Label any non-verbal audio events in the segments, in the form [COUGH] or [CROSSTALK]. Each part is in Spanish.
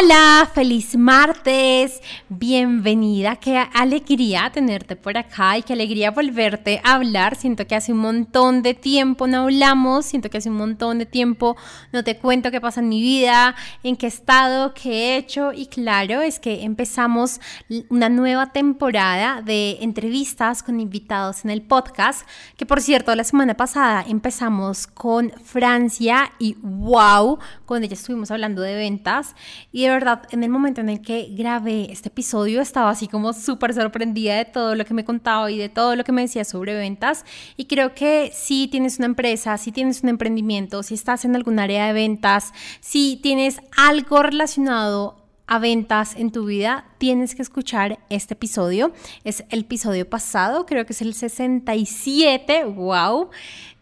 Hola, feliz martes, bienvenida, qué alegría tenerte por acá y qué alegría volverte a hablar. Siento que hace un montón de tiempo no hablamos, siento que hace un montón de tiempo no te cuento qué pasa en mi vida, en qué estado, qué he hecho y claro, es que empezamos una nueva temporada de entrevistas con invitados en el podcast, que por cierto la semana pasada empezamos con Francia y wow, con ella estuvimos hablando de ventas. Y de verdad, en el momento en el que grabé este episodio, estaba así como súper sorprendida de todo lo que me contaba y de todo lo que me decía sobre ventas. Y creo que si tienes una empresa, si tienes un emprendimiento, si estás en algún área de ventas, si tienes algo relacionado a ventas en tu vida, tienes que escuchar este episodio. Es el episodio pasado, creo que es el 67, wow.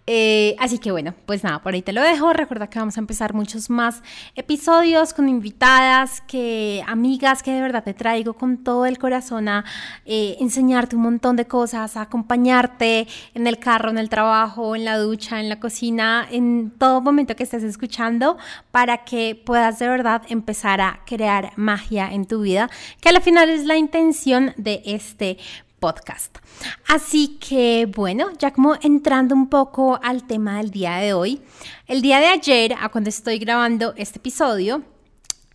Eh, así que bueno, pues nada, por ahí te lo dejo. Recuerda que vamos a empezar muchos más episodios con invitadas, que amigas que de verdad te traigo con todo el corazón a eh, enseñarte un montón de cosas, a acompañarte en el carro, en el trabajo, en la ducha, en la cocina, en todo momento que estés escuchando, para que puedas de verdad empezar a crear magia en tu vida, que al final es la intención de este podcast. Así que bueno, ya como entrando un poco al tema del día de hoy, el día de ayer, a cuando estoy grabando este episodio,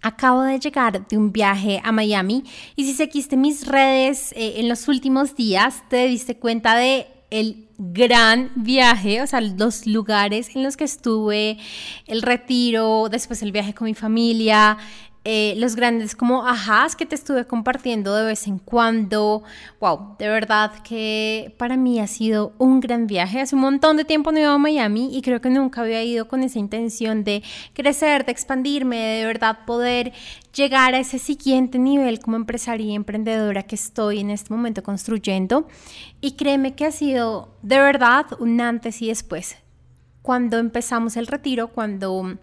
Acabo de llegar de un viaje a Miami y si seguiste mis redes eh, en los últimos días, te diste cuenta de el gran viaje, o sea, los lugares en los que estuve, el retiro, después el viaje con mi familia, eh, los grandes como ajás que te estuve compartiendo de vez en cuando. Wow, de verdad que para mí ha sido un gran viaje. Hace un montón de tiempo no iba a Miami y creo que nunca había ido con esa intención de crecer, de expandirme, de verdad poder llegar a ese siguiente nivel como empresaria y emprendedora que estoy en este momento construyendo. Y créeme que ha sido de verdad un antes y después. Cuando empezamos el retiro, cuando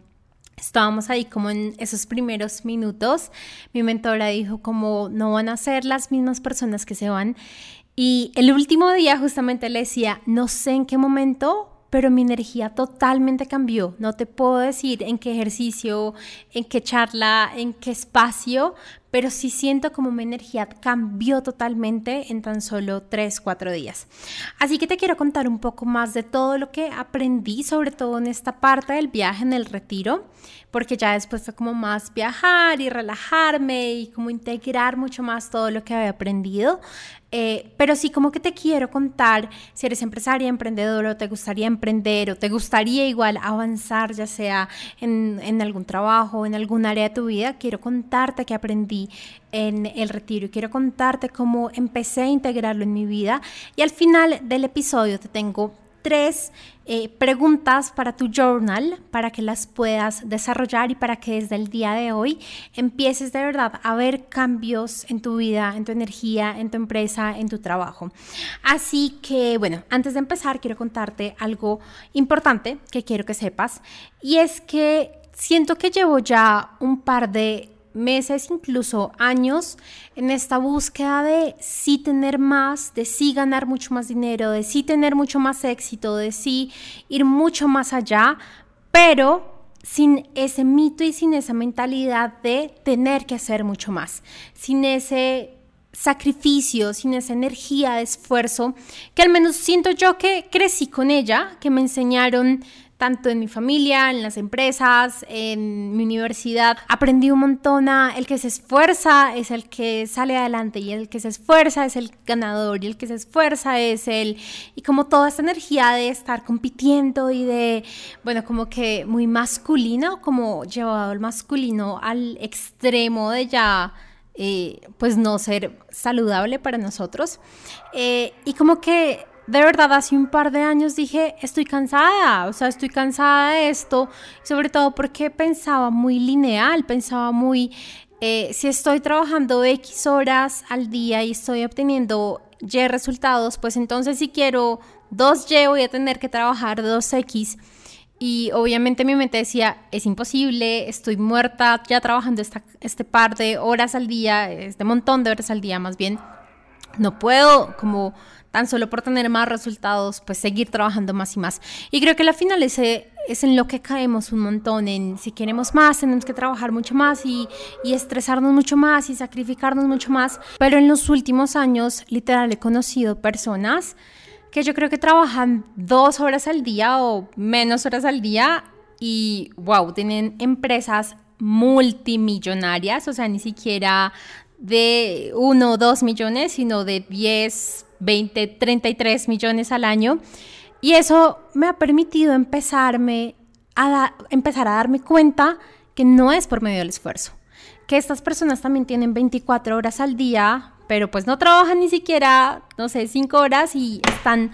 Estábamos ahí como en esos primeros minutos. Mi mentora dijo como no van a ser las mismas personas que se van. Y el último día justamente le decía, no sé en qué momento, pero mi energía totalmente cambió. No te puedo decir en qué ejercicio, en qué charla, en qué espacio, pero sí siento como mi energía cambió totalmente en tan solo 3, 4 días. Así que te quiero contar un poco más de todo lo que aprendí, sobre todo en esta parte del viaje, en el retiro, porque ya después fue como más viajar y relajarme y como integrar mucho más todo lo que había aprendido. Eh, pero sí como que te quiero contar si eres empresaria, emprendedora o te gustaría emprender o te gustaría igual avanzar ya sea en, en algún trabajo, en algún área de tu vida, quiero contarte que aprendí en el retiro. Y quiero contarte cómo empecé a integrarlo en mi vida. Y al final del episodio te tengo tres eh, preguntas para tu journal para que las puedas desarrollar y para que desde el día de hoy empieces de verdad a ver cambios en tu vida, en tu energía, en tu empresa, en tu trabajo. Así que bueno, antes de empezar quiero contarte algo importante que quiero que sepas. Y es que siento que llevo ya un par de meses, incluso años, en esta búsqueda de sí tener más, de sí ganar mucho más dinero, de sí tener mucho más éxito, de sí ir mucho más allá, pero sin ese mito y sin esa mentalidad de tener que hacer mucho más, sin ese sacrificio, sin esa energía de esfuerzo, que al menos siento yo que crecí con ella, que me enseñaron tanto en mi familia, en las empresas, en mi universidad. Aprendí un montón el que se esfuerza es el que sale adelante y el que se esfuerza es el ganador y el que se esfuerza es el... Y como toda esta energía de estar compitiendo y de, bueno, como que muy masculino, como llevado el masculino al extremo de ya... Eh, pues no ser saludable para nosotros. Eh, y como que de verdad hace un par de años dije, estoy cansada, o sea, estoy cansada de esto, sobre todo porque pensaba muy lineal, pensaba muy, eh, si estoy trabajando X horas al día y estoy obteniendo Y resultados, pues entonces si quiero 2Y voy a tener que trabajar 2X. Y obviamente mi mente decía, es imposible, estoy muerta ya trabajando esta, este par de horas al día, este montón de horas al día más bien. No puedo como tan solo por tener más resultados, pues seguir trabajando más y más. Y creo que al final ese, es en lo que caemos un montón, en si queremos más, tenemos que trabajar mucho más y, y estresarnos mucho más y sacrificarnos mucho más. Pero en los últimos años, literal, he conocido personas que yo creo que trabajan dos horas al día o menos horas al día y, wow, tienen empresas multimillonarias, o sea, ni siquiera de uno o dos millones, sino de 10, 20, 33 millones al año. Y eso me ha permitido empezarme a empezar a darme cuenta que no es por medio del esfuerzo, que estas personas también tienen 24 horas al día, pero pues no trabajan ni siquiera, no sé, 5 horas y están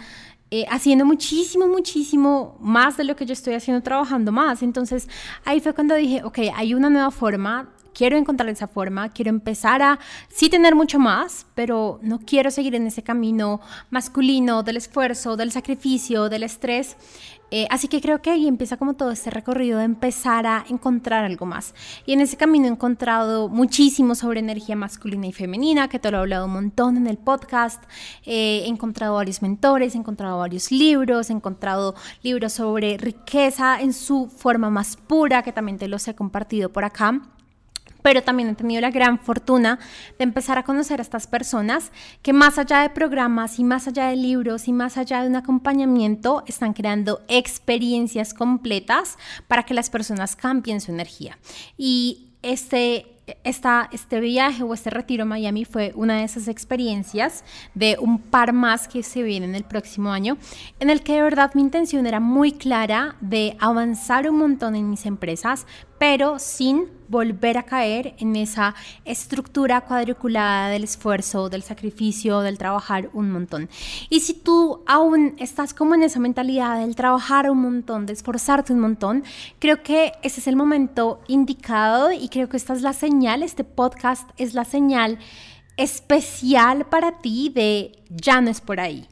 eh, haciendo muchísimo, muchísimo más de lo que yo estoy haciendo trabajando más. Entonces ahí fue cuando dije, ok, hay una nueva forma quiero encontrar esa forma, quiero empezar a sí tener mucho más, pero no quiero seguir en ese camino masculino del esfuerzo, del sacrificio, del estrés. Eh, así que creo que ahí empieza como todo este recorrido de empezar a encontrar algo más. Y en ese camino he encontrado muchísimo sobre energía masculina y femenina, que te lo he hablado un montón en el podcast. Eh, he encontrado varios mentores, he encontrado varios libros, he encontrado libros sobre riqueza en su forma más pura, que también te los he compartido por acá pero también he tenido la gran fortuna de empezar a conocer a estas personas que más allá de programas y más allá de libros y más allá de un acompañamiento, están creando experiencias completas para que las personas cambien su energía. Y este este viaje o este retiro a Miami fue una de esas experiencias de un par más que se vienen el próximo año, en el que de verdad mi intención era muy clara de avanzar un montón en mis empresas, pero sin volver a caer en esa estructura cuadriculada del esfuerzo, del sacrificio, del trabajar un montón. Y si tú aún estás como en esa mentalidad del trabajar un montón, de esforzarte un montón, creo que ese es el momento indicado y creo que esta es la señal, este podcast es la señal especial para ti de ya no es por ahí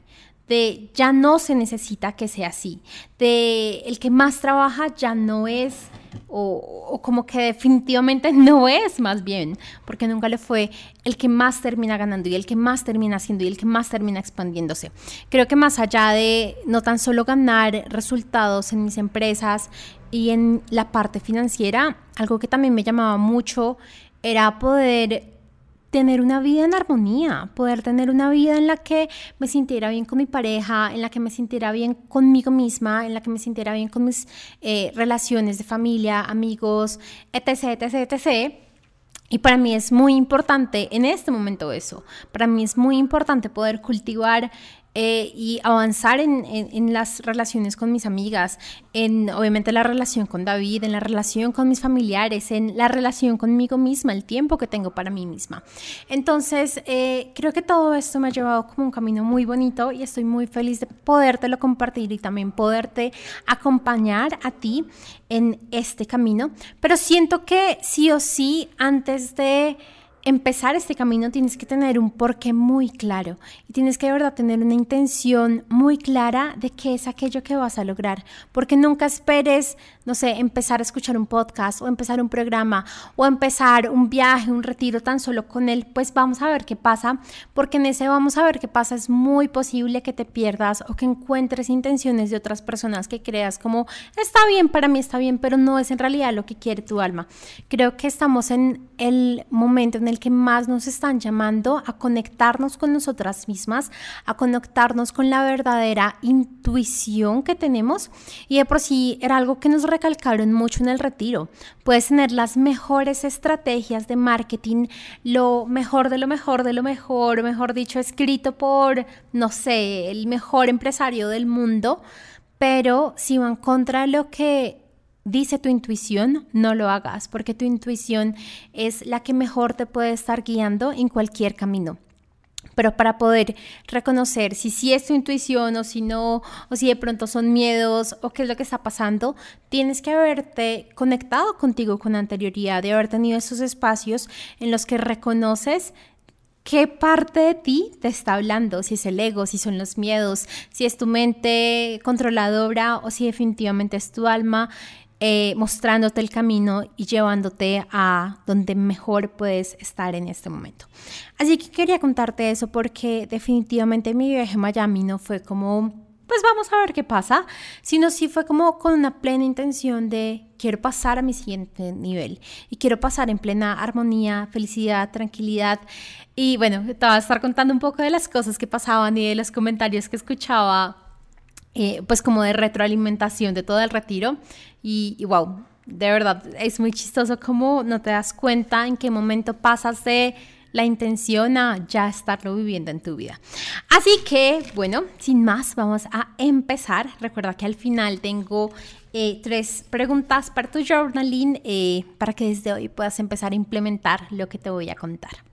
de ya no se necesita que sea así, de el que más trabaja ya no es o, como que definitivamente [LAUGHS] no es más bien, porque nunca le fue el que más termina ganando y el que más termina haciendo y el que más termina expandiéndose. Creo que más allá de no tan solo ganar resultados en mis empresas y en la parte financiera, algo que también me llamaba mucho era poder tener una vida en armonía, poder tener una vida en la que me sintiera bien con mi pareja, en la que me sintiera bien conmigo misma, en la que me sintiera bien con mis eh, relaciones de familia, amigos, etc., etc., etc. Y para mí es muy importante en este momento eso. Para mí es muy importante poder cultivar eh, y avanzar en, en, las relaciones con mis amigas, en obviamente la relación con David, en la relación con mis familiares, en la relación conmigo misma, el tiempo que tengo para mí misma. Entonces, eh, creo que todo esto me ha llevado como un camino muy bonito y estoy muy feliz de podértelo compartir y también poderte acompañar a ti en este camino. Pero siento que sí o sí, antes de empezar este camino tienes que tener un porqué muy claro. Y tienes que de verdad tener una intención muy clara de qué es aquello que vas a lograr, porque nunca esperes, no sé, empezar a escuchar un podcast o empezar un programa o empezar un viaje, un retiro tan solo con él, pues vamos a ver qué pasa, porque en ese vamos a ver qué pasa es muy posible que te pierdas o que encuentres intenciones de otras personas que creas como está bien, para mí está bien, pero no es en realidad lo que quiere tu alma. Creo que estamos en el momento en el que más nos están llamando a conectarnos con nosotras mismas, a conectarnos con la verdadera intuición que tenemos. Y de por sí era algo que nos recalcaron mucho en el retiro. Puedes tener las mejores estrategias de marketing, lo mejor de lo mejor de lo mejor, mejor dicho, escrito por, no sé, el mejor empresario del mundo. Pero si van contra lo que dice tu intuición, no lo hagas, porque tu intuición es la que mejor te puede estar guiando en cualquier camino. Pero para poder reconocer si sí es tu intuición o si no, o si de pronto son miedos o qué es lo que está pasando, tienes que haberte conectado contigo con anterioridad, de haber tenido esos espacios en los que reconoces qué parte de ti te está hablando, si es el ego, si son los miedos, si es tu mente controladora o si definitivamente es tu alma eh, mostrándote el camino y llevándote a donde mejor puedes estar en este momento. Así que quería contarte eso porque definitivamente mi viaje a Miami no fue como pues vamos a ver qué pasa, sino sí fue como con una plena intención de quiero pasar a mi siguiente nivel y quiero pasar en plena armonía, felicidad, tranquilidad. Y bueno, te voy a estar contando un poco de las cosas que pasaban y de los comentarios que escuchaba, eh, pues como de retroalimentación de todo el retiro. Y, wow, de verdad, es muy chistoso como no te das cuenta en qué momento pasas de la intención a ya estarlo viviendo en tu vida. Así que, bueno, sin más, vamos a empezar. Recuerda que al final tengo eh, tres preguntas para tu journaling eh, para que desde hoy puedas empezar a implementar lo que te voy a contar.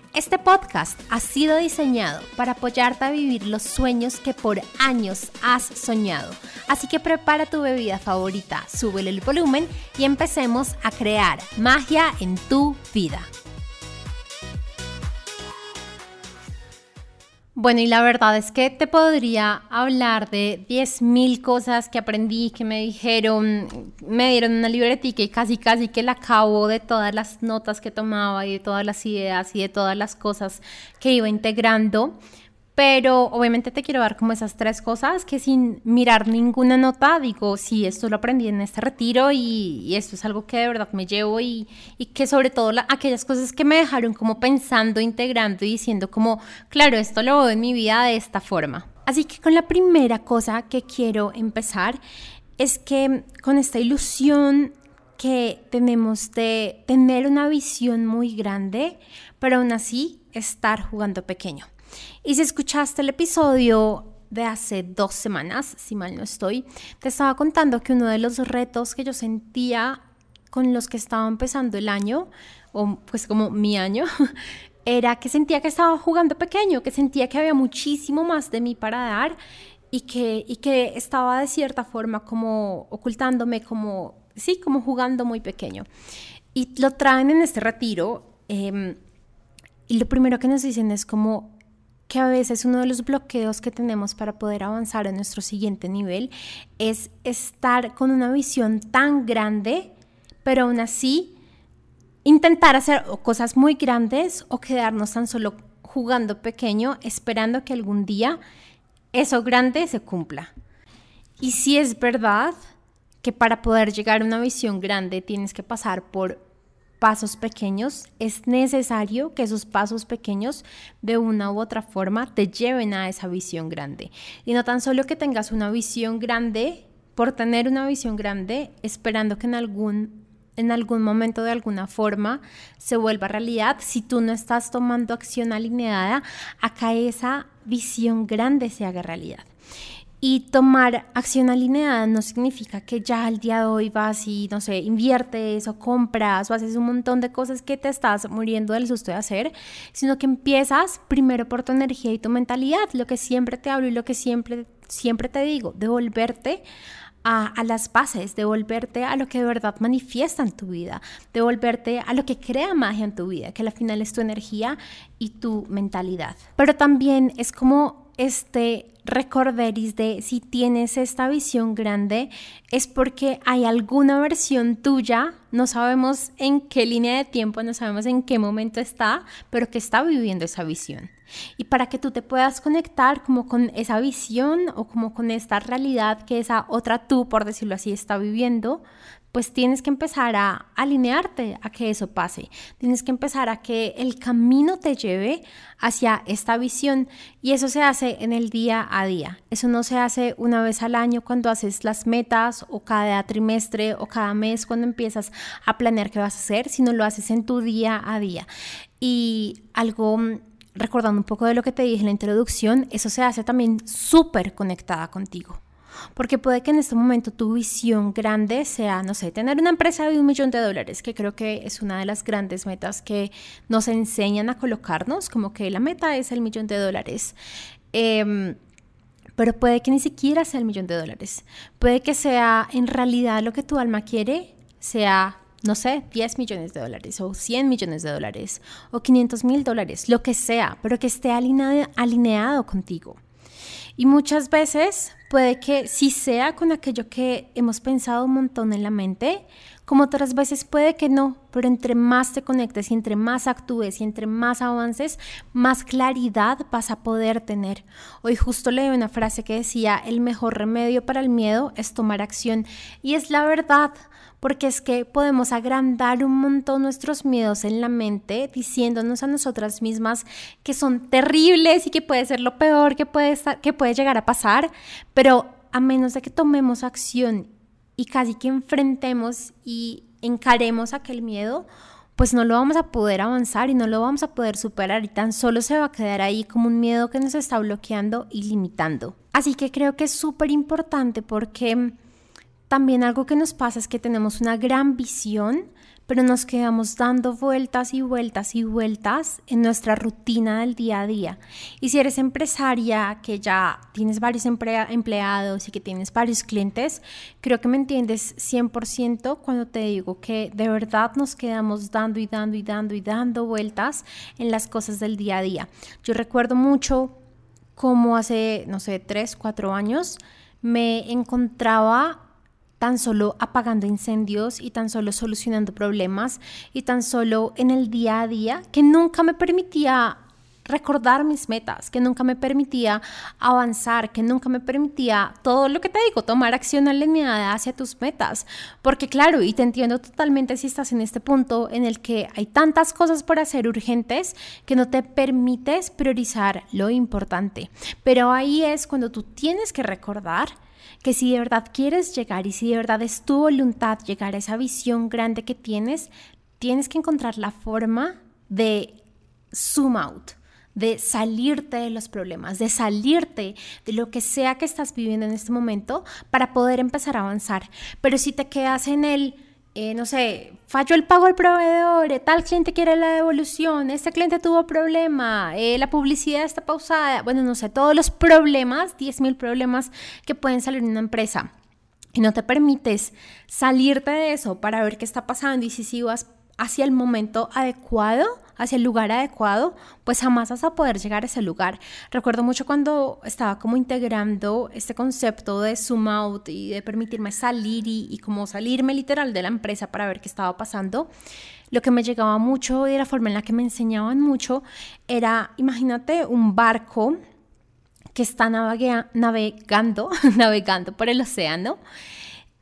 Este podcast ha sido diseñado para apoyarte a vivir los sueños que por años has soñado. Así que prepara tu bebida favorita, súbele el volumen y empecemos a crear magia en tu vida. Bueno, y la verdad es que te podría hablar de 10.000 cosas que aprendí, que me dijeron, me dieron una libretica y casi casi que la acabo de todas las notas que tomaba y de todas las ideas y de todas las cosas que iba integrando. Pero obviamente te quiero dar como esas tres cosas que sin mirar ninguna nota digo, sí, esto lo aprendí en este retiro y, esto es algo que de verdad me llevo y, que sobre todo aquellas cosas que me dejaron como pensando, integrando y diciendo como, claro, esto lo veo en mi vida de esta forma. Así que con la primera cosa que quiero empezar es que con esta ilusión que tenemos de tener una visión muy grande, pero aún así estar jugando pequeño. Y si escuchaste el episodio de hace dos semanas, si mal no estoy, te estaba contando que uno de los retos que yo sentía con los que estaba empezando el año, o pues como mi año, [LAUGHS] era que sentía que estaba jugando pequeño, que sentía que había muchísimo más de mí para dar y que, y que estaba de cierta forma como ocultándome, como, sí, como jugando muy pequeño. Y lo traen en este retiro em, y lo primero que nos dicen es como que a veces uno de los bloqueos que tenemos para poder avanzar a nuestro siguiente nivel es estar con una visión tan grande, pero aún así intentar hacer cosas muy grandes o quedarnos tan solo jugando pequeño, esperando que algún día eso grande se cumpla. Y si es verdad que para poder llegar a una visión grande tienes que pasar por pasos pequeños, es necesario que esos pasos pequeños de una u otra forma te lleven a esa visión grande. Y no tan solo que tengas una visión grande por tener una visión grande, esperando que en algún en algún momento de alguna forma se vuelva realidad si tú no estás tomando acción alineada a que esa visión grande se haga realidad. Y tomar acción alineada no significa que ya al día de hoy vas y, no sé, inviertes o compras o haces un montón de cosas que te estás muriendo del susto de hacer, sino que empiezas primero por tu energía y tu mentalidad, lo que siempre te hablo y lo que siempre, siempre te digo, devolverte a, a, las bases, devolverte a lo que de verdad manifiesta en tu vida, devolverte a lo que crea magia en tu vida, que al final es tu energía y tu mentalidad. Pero también es como este recorderis de si tienes esta visión grande es porque hay alguna versión tuya, no sabemos en qué línea de tiempo, no sabemos en qué momento está, pero que está viviendo esa visión. Y para que tú te puedas conectar como con esa visión o como con esta realidad que esa otra tú, por decirlo así, está viviendo, pues tienes que empezar a alinearte a que eso pase. Tienes que empezar a que el camino te lleve hacia esta visión y eso se hace en el día a día. Eso no se hace una vez al año cuando haces las metas o cada trimestre o cada mes cuando empiezas a planear qué vas a hacer, sino lo haces en tu día a día. Y algo recordando un poco de lo que te dije en la introducción, eso se hace también súper conectada contigo. Porque puede que en este momento tu visión grande sea, no sé, tener una empresa de un millón de dólares, que creo que es una de las grandes metas que nos enseñan a colocarnos, como que la meta es el millón de dólares. Em, pero puede que ni siquiera sea el millón de dólares. Puede que sea en realidad lo que tu alma quiere, sea no sé, 10 millones de dólares o 100 millones de dólares o 500 mil dólares, lo que sea, pero que esté alineado, alineado contigo. Y muchas veces puede que sí sea con aquello que hemos pensado un montón en la mente, como otras veces puede que no, pero entre más te conectes y entre más actúes y entre más avances, más claridad vas a poder tener. Hoy justo leí una frase que decía, el mejor remedio para el miedo es tomar acción. Y es la verdad, porque es que podemos agrandar un montón nuestros miedos en la mente diciéndonos a nosotras mismas que son terribles y que puede ser lo peor que puede, que puede llegar a pasar, pero a menos de que tomemos acción y casi que enfrentemos y encaremos aquel miedo, pues no lo vamos a poder avanzar y no lo vamos a poder superar y tan solo se va a quedar ahí como un miedo que nos está bloqueando y limitando. Así que creo que es súper importante porque también algo que nos pasa es que tenemos una gran visión, pero nos quedamos dando vueltas y vueltas y vueltas en nuestra rutina del día a día. Y si eres empresaria, que ya tienes varios empleados y que tienes varios clientes, creo que me entiendes 100% cuando te digo que de verdad nos quedamos dando y dando y dando y dando vueltas en las cosas del día a día. Yo recuerdo mucho como hace, no sé, tres, cuatro años me encontraba tan solo apagando incendios y tan solo solucionando problemas y tan solo en el día a día que nunca me permitía recordar mis metas, que nunca me permitía avanzar, que nunca me permitía todo lo que te digo, tomar acción alineada hacia tus metas. Porque claro, y te entiendo totalmente si estás en este punto en el que hay tantas cosas por hacer urgentes que no te permites priorizar lo importante. Pero ahí es cuando tú tienes que recordar que si de verdad quieres llegar y si de verdad es tu voluntad llegar a esa visión grande que tienes, tienes que encontrar la forma de zoom out, de salirte de los problemas, de salirte de lo que sea que estás viviendo en este momento para poder empezar a avanzar. Pero si te quedas en el eh, no sé, falló el pago al proveedor, eh, tal cliente quiere la devolución, este cliente tuvo problema, eh, la publicidad está pausada, bueno, no sé, todos los problemas, 10.000 problemas que pueden salir en una empresa. Y no te permites salirte de eso para ver qué está pasando y si, si vas hacia el momento adecuado, hacia el lugar adecuado, pues jamás vas a poder llegar a ese lugar. Recuerdo mucho cuando estaba como integrando este concepto de zoom out y de permitirme salir y, como salirme literal de la empresa para ver qué estaba pasando. Lo que me llegaba mucho y la forma en la que me enseñaban mucho era, imagínate un barco que está navegando, [LAUGHS] navegando por el océano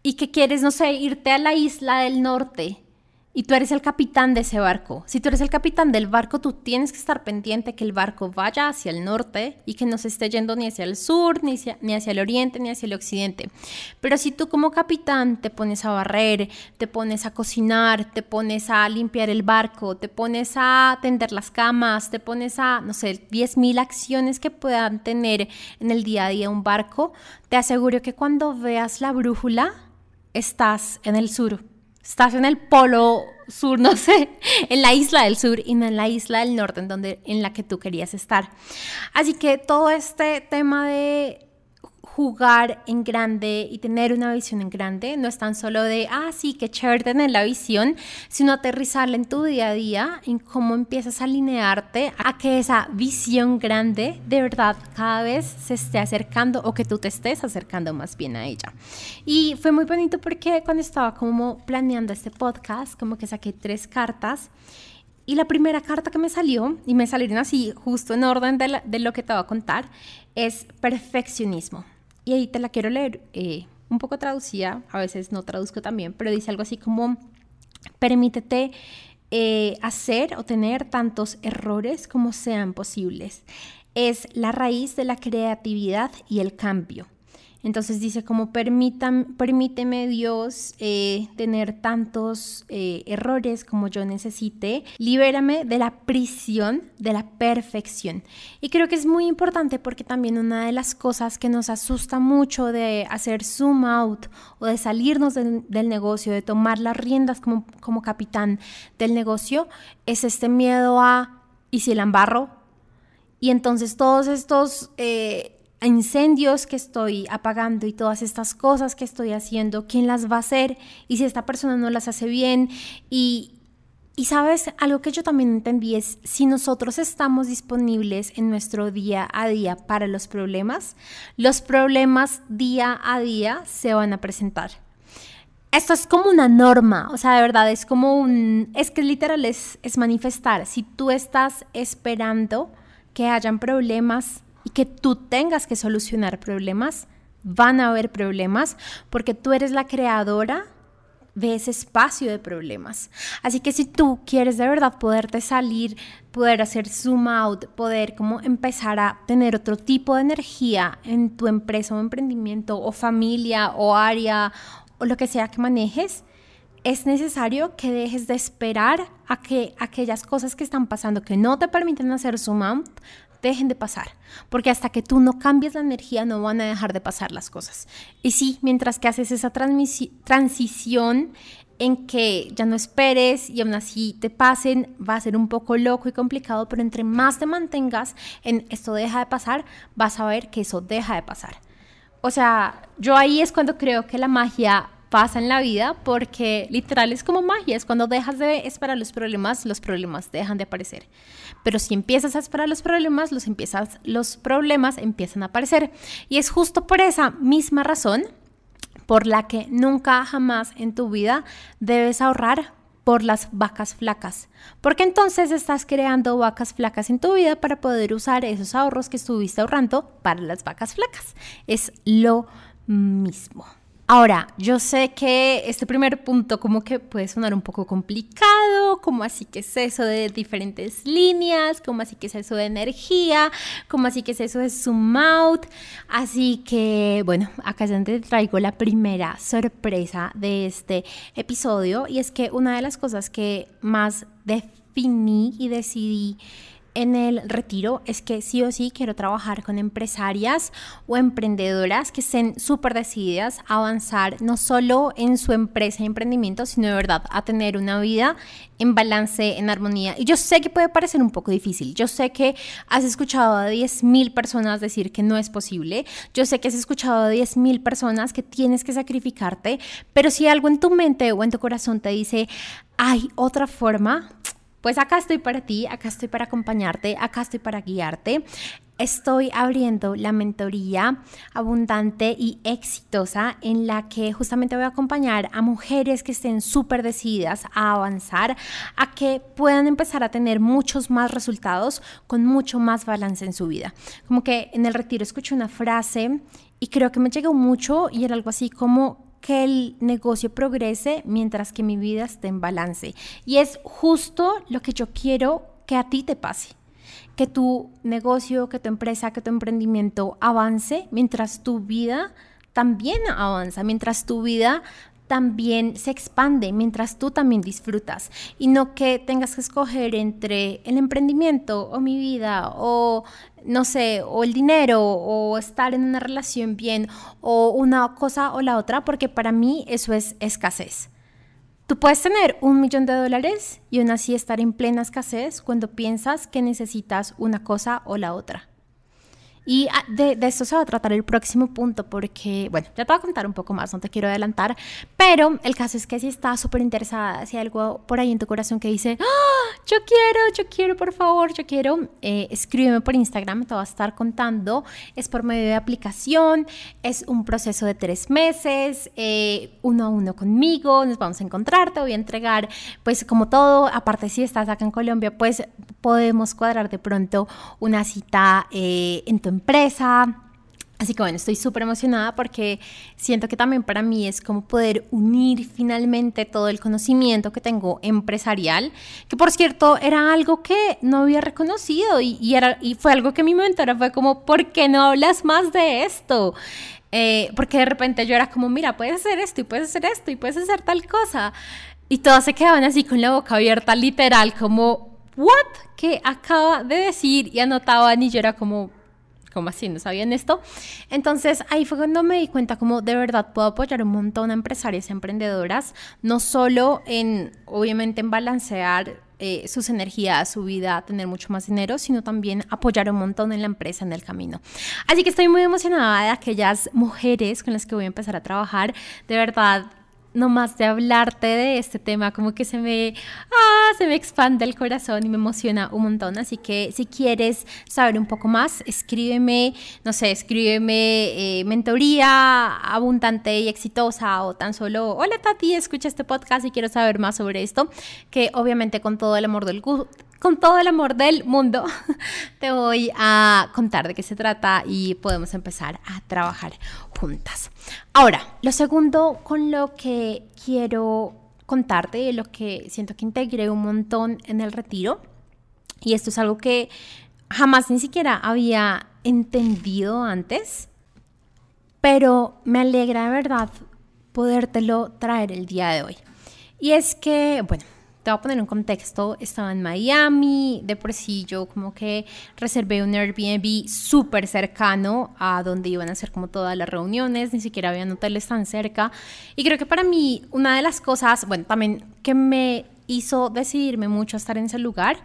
y que quieres, no sé, irte a la isla del norte y tú eres el capitán de ese barco. Si tú eres el capitán del barco, tú tienes que estar pendiente que el barco vaya hacia el norte y que no se esté yendo ni hacia el sur, ni hacia, el oriente, ni hacia el occidente. Pero si tú como capitán te pones a barrer, te pones a cocinar, te pones a limpiar el barco, te pones a tender las camas, te pones a, no sé, 10.000 acciones que puedan tener en el día a día un barco, te aseguro que cuando veas la brújula, estás en el sur estás en el polo sur, no sé, en la isla del sur y no en la isla del norte, en, donde, en la que tú querías estar. Así que todo este tema de jugar en grande y tener una visión en grande no es tan solo de, ah, sí, qué chévere tener la visión, sino aterrizarla en tu día a día, en cómo empiezas a alinearte a que esa visión grande de verdad cada vez se esté acercando o que tú te estés acercando más bien a ella. Y fue muy bonito porque cuando estaba como planeando este podcast, como que saqué tres cartas. Y la primera carta que me salió, y me salieron así justo en orden de, de lo que te voy a contar, es perfeccionismo. Y ahí te la quiero leer eh, un poco traducida, a veces no traduzco también, pero dice algo así como, permítete eh, hacer o tener tantos errores como sean posibles. Es la raíz de la creatividad y el cambio. Entonces dice como permíteme Dios eh, tener tantos eh, errores como yo necesite, libérame de la prisión de la perfección. Y creo que es muy importante porque también una de las cosas que nos asusta mucho de hacer zoom out o de salirnos del, negocio, de tomar las riendas como, como capitán del negocio, es este miedo a, ¿y si la embarro? Y entonces todos estos... Eh, incendios que estoy apagando y todas estas cosas que estoy haciendo, ¿quién las va a hacer? Y si esta persona no las hace bien y, y sabes, algo que yo también entendí es, si nosotros estamos disponibles en nuestro día a día para los problemas, los problemas día a día se van a presentar. Esto es como una norma, o sea, de verdad, es como un, es que literal es, es manifestar. Si tú estás esperando que hayan problemas que tú tengas que solucionar problemas, van a haber problemas porque tú eres la creadora de ese espacio de problemas. Así que si tú quieres de verdad poderte salir, poder hacer zoom out, poder como empezar a tener otro tipo de energía en tu empresa o emprendimiento o familia o área o lo que sea que manejes, es necesario que dejes de esperar a que aquellas cosas que están pasando que no te permiten hacer zoom out dejen de pasar, porque hasta que tú no cambies la energía no van a dejar de pasar las cosas. Y sí, mientras que haces esa transición en que ya no esperes y aún así te pasen, va a ser un poco loco y complicado, pero entre más te mantengas en esto deja de pasar, vas a ver que eso deja de pasar. O sea, yo ahí es cuando creo que la magia pasa en la vida porque literal es como magia, es cuando dejas de esperar los problemas, los problemas dejan de aparecer. Pero si empiezas a esperar los problemas, los, empiezas, los problemas empiezan a aparecer. Y es justo por esa misma razón por la que nunca jamás en tu vida debes ahorrar por las vacas flacas, porque entonces estás creando vacas flacas en tu vida para poder usar esos ahorros que estuviste ahorrando para las vacas flacas. Es lo mismo. Ahora, yo sé que este primer punto como que puede sonar un poco complicado, como así que es eso de diferentes líneas, como así que es eso de energía, como así que es eso de zoom out. Así que, bueno, acá ya te traigo la primera sorpresa de este episodio y es que una de las cosas que más definí y decidí en el retiro es que sí o sí quiero trabajar con empresarias o emprendedoras que estén súper decididas a avanzar no solo en su empresa y emprendimiento, sino de verdad a tener una vida en balance, en armonía. Y yo sé que puede parecer un poco difícil. Yo sé que has escuchado a 10.000 personas decir que no es posible. Yo sé que has escuchado a 10.000 personas que tienes que sacrificarte. Pero si algo en tu mente o en tu corazón te dice, hay otra forma, pues acá estoy para ti, acá estoy para acompañarte, acá estoy para guiarte. Estoy abriendo la mentoría abundante y exitosa en la que justamente voy a acompañar a mujeres que estén súper decididas a avanzar, a que puedan empezar a tener muchos más resultados con mucho más balance en su vida. Como que en el retiro escuché una frase y creo que me llegó mucho y era algo así como que el negocio progrese mientras que mi vida esté en balance. Y es justo lo que yo quiero que a ti te pase. Que tu negocio, que tu empresa, que tu emprendimiento avance mientras tu vida también avanza, mientras tu vida también se expande mientras tú también disfrutas y no que tengas que escoger entre el emprendimiento o mi vida o no sé, o el dinero o estar en una relación bien o una cosa o la otra, porque para mí eso es escasez. Tú puedes tener un millón de dólares y aún así estar en plena escasez cuando piensas que necesitas una cosa o la otra. Y ah, de, de, esto se va a tratar el próximo punto porque, bueno, ya te voy a contar un poco más, no te quiero adelantar, pero el caso es que si estás súper interesada, si hay algo por ahí en tu corazón que dice, ¡Ah! yo quiero, yo quiero, por favor, yo quiero, eh, escríbeme por Instagram, te voy a estar contando, es por medio de aplicación, es un proceso de tres meses, eh, uno a uno conmigo, nos vamos a encontrar, te voy a entregar, pues como todo, aparte si estás acá en Colombia, pues podemos cuadrar de pronto una cita eh, en tu empresa. Así que bueno, estoy súper emocionada porque siento que también para mí es como poder unir finalmente todo el conocimiento que tengo empresarial, que por cierto era algo que no había reconocido y, era, y fue algo que mi mentora fue como, ¿por qué no hablas más de esto? Eh, porque de repente yo era como, mira, puedes hacer esto y puedes hacer esto y puedes hacer tal cosa. Y todas se quedaban así con la boca abierta, literal, como, ¿what? ¿Qué acaba de decir? Y anotaban y yo era como, ¿cómo así? ¿No sabían esto? Entonces ahí fue cuando me di cuenta como de verdad puedo apoyar un montón a empresarias y emprendedoras, no solo en, obviamente, en balancear eh, sus energías, su vida, tener mucho más dinero, sino también apoyar un montón en la empresa en el camino. Así que estoy muy emocionada de aquellas mujeres con las que voy a empezar a trabajar. De verdad, más de hablarte de este tema, como que se me, ah, se me expande el corazón y me emociona un montón. Así que si quieres saber un poco más, escríbeme, no sé, escríbeme eh, mentoría abundante y exitosa o tan solo, hola Tati, escucha este podcast y quiero saber más sobre esto, que obviamente con todo el amor del con todo el amor del mundo, [LAUGHS] te voy a contar de qué se trata y podemos empezar a trabajar juntas. Ahora, lo segundo con lo que quiero contarte, lo que siento que integré un montón en el retiro, y esto es algo que jamás ni siquiera había entendido antes, pero me alegra de verdad podértelo traer el día de hoy. Y es que, bueno, te voy a poner un contexto, estaba en Miami, de por sí yo como que reservé un Airbnb súper cercano a donde iban a ser como todas las reuniones, ni siquiera había hoteles tan cerca. Y creo que para mí una de las cosas, bueno, también que me hizo decidirme mucho a estar en ese lugar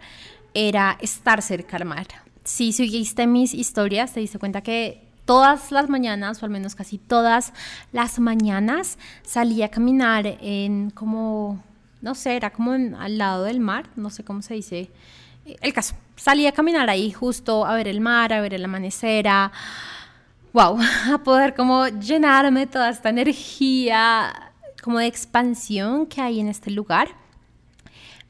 era estar cerca al mar. Si seguiste mis historias, te diste cuenta que todas las mañanas, o al menos casi todas las mañanas, salía a caminar en como no sé, era como al lado del mar, no sé cómo se dice. El caso, salí a caminar ahí justo a ver el mar, a ver el amanecer, a, wow, [LAUGHS] a poder como llenarme toda esta energía como de expansión que hay en este lugar.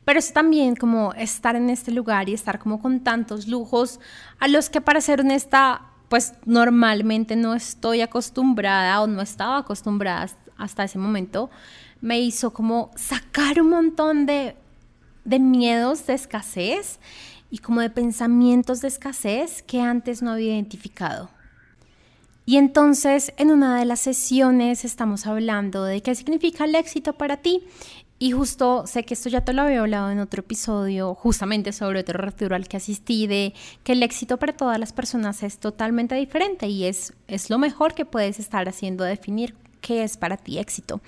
Pero es también como estar en este lugar y estar como con tantos lujos a los que para ser honesta, pues normalmente no estoy acostumbrada o no estaba acostumbrada hasta ese momento me hizo como sacar un montón de, de miedos de escasez y como de pensamientos de escasez que antes no había identificado. Y entonces en una de las sesiones estamos hablando de qué significa el éxito para ti. Y justo sé que esto ya te lo había hablado en otro episodio, justamente sobre otro retiro al que asistí, de que el éxito para todas las personas es totalmente diferente y es, es lo mejor que puedes estar haciendo definir qué es para ti éxito.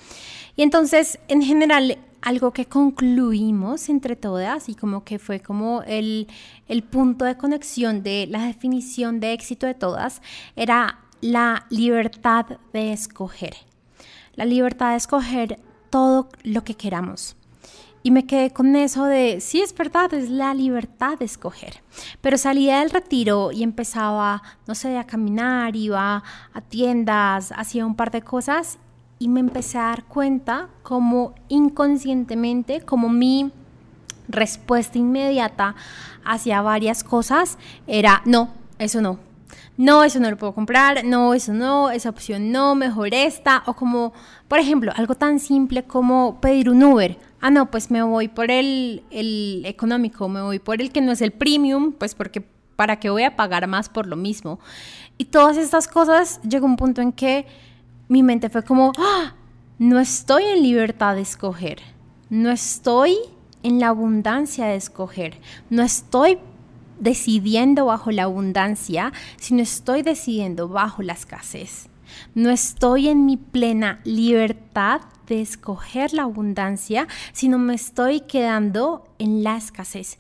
Y entonces, en general, algo que concluimos entre todas y como que fue como el, el punto de conexión de la definición de éxito de todas, era la libertad de escoger. La libertad de escoger todo lo que queramos. Y me quedé con eso de, sí, es verdad, es la libertad de escoger. Pero salía del retiro y empezaba, no sé, a caminar, iba a tiendas, hacía un par de cosas y me empecé a dar cuenta como inconscientemente, como mi respuesta inmediata hacia varias cosas era, no, eso no, no, eso no lo puedo comprar, no, eso no, esa opción no, mejor esta, o como, por ejemplo, algo tan simple como pedir un Uber. Ah, no, pues me voy por el, el económico, me voy por el que no es el premium, pues porque para qué voy a pagar más por lo mismo. Y todas estas cosas llegó un punto en que mi mente fue como, ¡Ah! no estoy en libertad de escoger, no estoy en la abundancia de escoger, no estoy decidiendo bajo la abundancia, sino estoy decidiendo bajo la escasez. No estoy en mi plena libertad de escoger la abundancia, sino me estoy quedando en la escasez.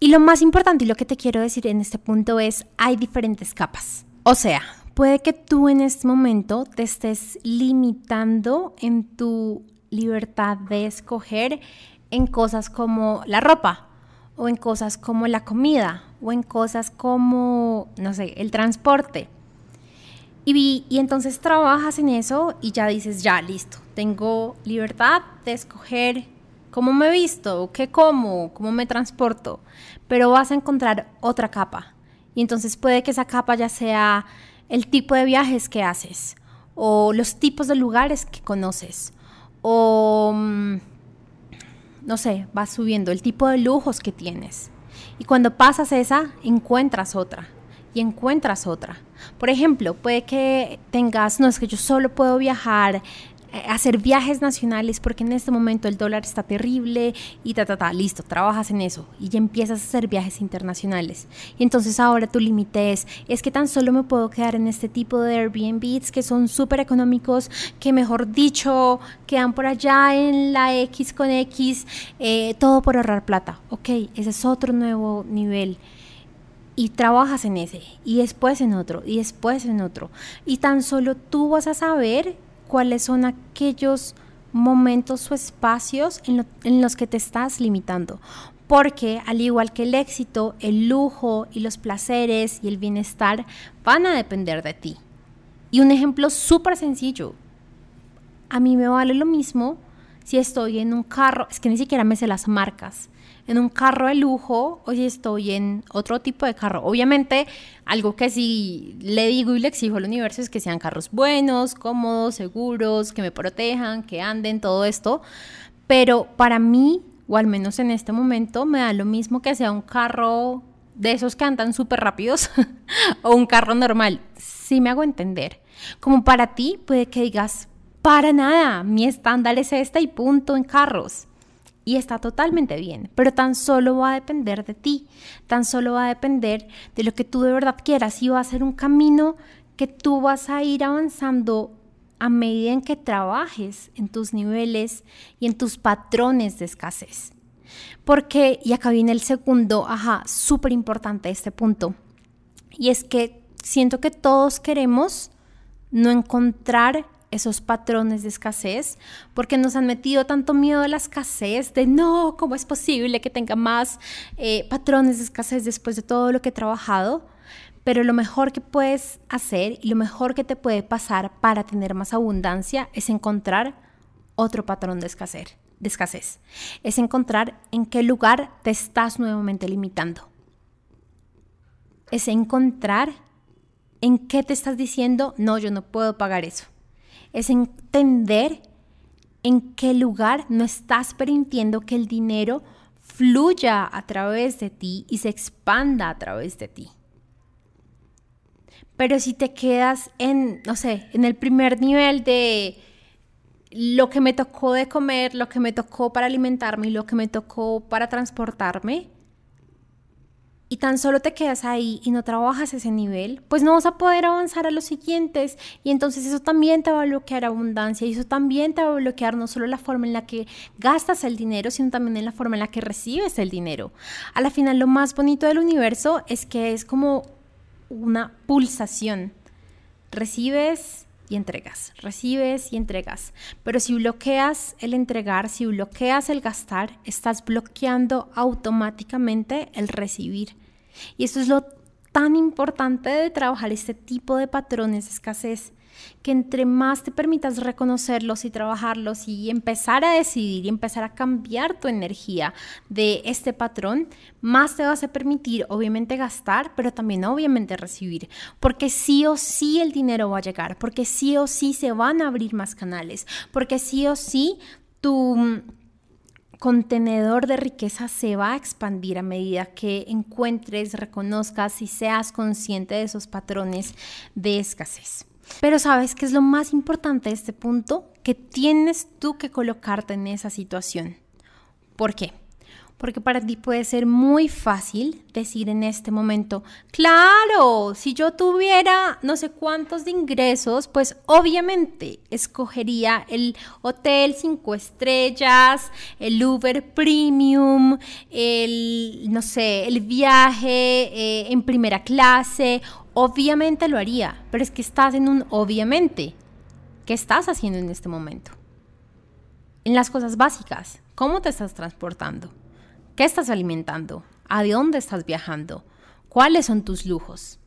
Y lo más importante y lo que te quiero decir en este punto es, hay diferentes capas. O sea, puede que tú en este momento te estés limitando en tu libertad de escoger en cosas como la ropa, o en cosas como la comida o en cosas como, no sé, el transporte. Y, y entonces trabajas en eso y ya dices, ya, listo, tengo libertad de escoger cómo me visto, qué como, cómo me transporto, pero vas a encontrar otra capa. Y entonces puede que esa capa ya sea el tipo de viajes que haces, o los tipos de lugares que conoces, o mm, no sé, vas subiendo el tipo de lujos que tienes. Y cuando pasas esa, encuentras otra y encuentras otra. Por ejemplo, puede que tengas, no es que yo solo puedo viajar eh, hacer viajes nacionales porque en este momento el dólar está terrible y ta, ta, ta, listo, trabajas en eso y ya empiezas a hacer viajes internacionales. Y entonces ahora tu límite es, es que tan solo me puedo quedar en este tipo de Airbnbs que son súper económicos, que mejor dicho, quedan por allá en la X con X, eh, todo por ahorrar plata. Ok, ese es otro nuevo nivel y trabajas en ese, y después en otro, y después en otro. Y tan solo tú vas a saber cuáles son aquellos momentos o espacios en, los que te estás limitando. Porque al igual que el éxito, el lujo y los placeres y el bienestar van a depender de ti. Y un ejemplo súper sencillo. A mí me vale lo mismo si estoy en un carro, es que ni siquiera me sé las marcas, en un carro de lujo si estoy en otro tipo de carro. Obviamente, algo que sí le digo y le exijo al universo es que sean carros buenos, cómodos, seguros, que me protejan, que anden, todo esto. Pero para mí, o al menos en este momento, me da lo mismo que sea un carro de esos que andan súper rápidos [LAUGHS] o un carro normal. Sí me hago entender. Como para ti puede que digas, para nada, mi estándar es este y punto en carros y está totalmente bien, pero tan solo va a depender de ti, tan solo va a depender de lo que tú de verdad quieras y va a ser un camino que tú vas a ir avanzando a medida en que trabajes en tus niveles y en tus patrones de escasez. Porque, y acá viene el segundo, ajá, súper importante este punto, y es que siento que todos queremos no encontrar esos patrones de escasez, porque nos han metido tanto miedo a la escasez, de no, ¿cómo es posible que tenga más eh, patrones de escasez después de todo lo que he trabajado? Pero lo mejor que puedes hacer y lo mejor que te puede pasar para tener más abundancia es encontrar otro patrón de escasez, de escasez. Es encontrar en qué lugar te estás nuevamente limitando. Es encontrar en qué te estás diciendo, no, yo no puedo pagar eso es entender en qué lugar no estás permitiendo que el dinero fluya a través de ti y se expanda a través de ti. Pero si te quedas en, no sé, en el primer nivel de lo que me tocó de comer, lo que me tocó para alimentarme y lo que me tocó para transportarme, y tan solo te quedas ahí y no trabajas ese nivel, pues no vas a poder avanzar a los siguientes y entonces eso también te va a bloquear abundancia y eso también te va a bloquear no solo la forma en la que gastas el dinero, sino también en la forma en la que recibes el dinero. A la final lo más bonito del universo es que es como una pulsación. Recibes y entregas, recibes y entregas. Pero si bloqueas el entregar, si bloqueas el gastar, estás bloqueando automáticamente el recibir. Y eso es lo tan importante de trabajar este tipo de patrones de escasez que entre más te permitas reconocerlos y trabajarlos y empezar a decidir y empezar a cambiar tu energía de este patrón, más te vas a permitir obviamente gastar, pero también obviamente recibir, porque sí o sí el dinero va a llegar, porque sí o sí se van a abrir más canales, porque sí o sí tu contenedor de riqueza se va a expandir a medida que encuentres, reconozcas y seas consciente de esos patrones de escasez. Pero sabes qué es lo más importante de este punto? Que tienes tú que colocarte en esa situación. ¿Por qué? Porque para ti puede ser muy fácil decir en este momento, claro, si yo tuviera no sé cuántos de ingresos, pues obviamente escogería el hotel cinco estrellas, el Uber Premium, el, no sé, el viaje eh, en primera clase Obviamente lo haría, pero es que estás en un obviamente. ¿Qué estás haciendo en este momento? En las cosas básicas, ¿cómo te estás transportando? ¿Qué estás alimentando? ¿A dónde estás viajando? ¿Cuáles son tus lujos?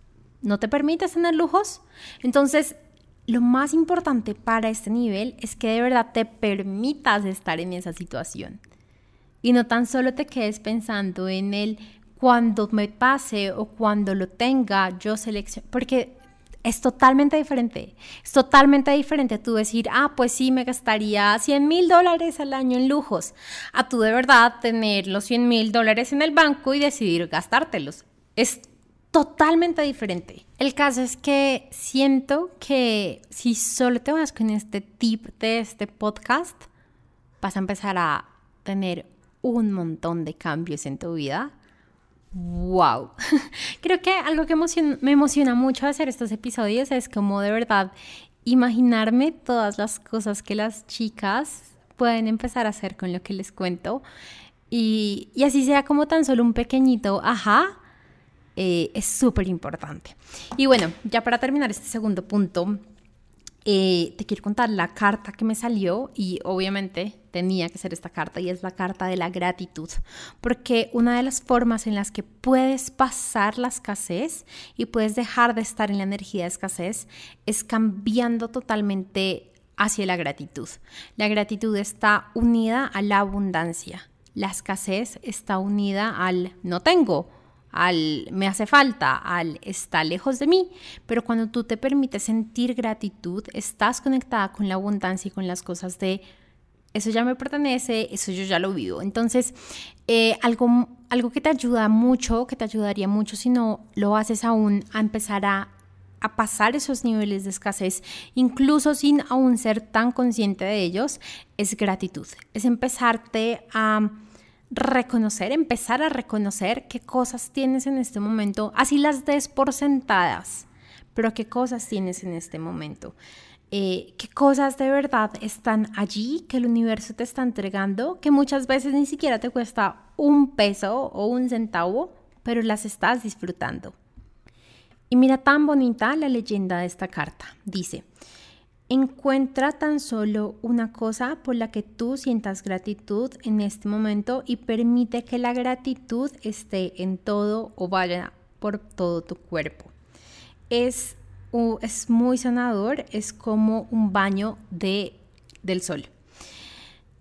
¿No te permites tener lujos? Entonces, lo más importante para este nivel es que de verdad te permitas estar en esa situación. Y no tan solo te quedes pensando en el cuando me pase o cuando lo tenga, yo selecciono, porque es totalmente diferente. Es totalmente diferente tú decir, ah, pues sí, me gastaría 100 mil dólares al año en lujos, a tú de verdad tener los 100 mil dólares en el banco y decidir gastártelos. Es totalmente diferente. El caso es que siento que si solo te vas con este tip de este podcast, vas a empezar a tener un montón de cambios en tu vida. ¡Wow! [LAUGHS] Creo que algo que me emociona mucho hacer estos episodios es como de verdad imaginarme todas las cosas que las chicas pueden empezar a hacer con lo que les cuento. Y, y así sea como tan solo un pequeñito ajá, eh, es súper importante. Y bueno, ya para terminar este segundo punto, eh, te quiero contar la carta que me salió y obviamente tenía que ser esta carta y es la carta de la gratitud, porque una de las formas en las que puedes pasar la escasez y puedes dejar de estar en la energía de escasez es cambiando totalmente hacia la gratitud. La gratitud está unida a la abundancia, la escasez está unida al no tengo al me hace falta, al está lejos de mí, pero cuando tú te permites sentir gratitud, estás conectada con la abundancia y con las cosas de eso ya me pertenece, eso yo ya lo vivo. Entonces, eh, algo, algo que te ayuda mucho, que te ayudaría mucho si no lo haces aún, a empezar a, a pasar esos niveles de escasez, incluso sin aún ser tan consciente de ellos, es gratitud. Es empezarte a reconocer, empezar a reconocer qué cosas tienes en este momento, así las des por sentadas, pero qué cosas tienes en este momento. Eh, qué cosas de verdad están allí, que el universo te está entregando, que muchas veces ni siquiera te cuesta un peso o un centavo, pero las estás disfrutando. Y mira tan bonita la leyenda de esta carta. Dice, Encuentra tan solo una cosa por la que tú sientas gratitud en este momento y permite que la gratitud esté en todo o vaya por todo tu cuerpo. Es, es muy sanador, es como un baño de, del sol.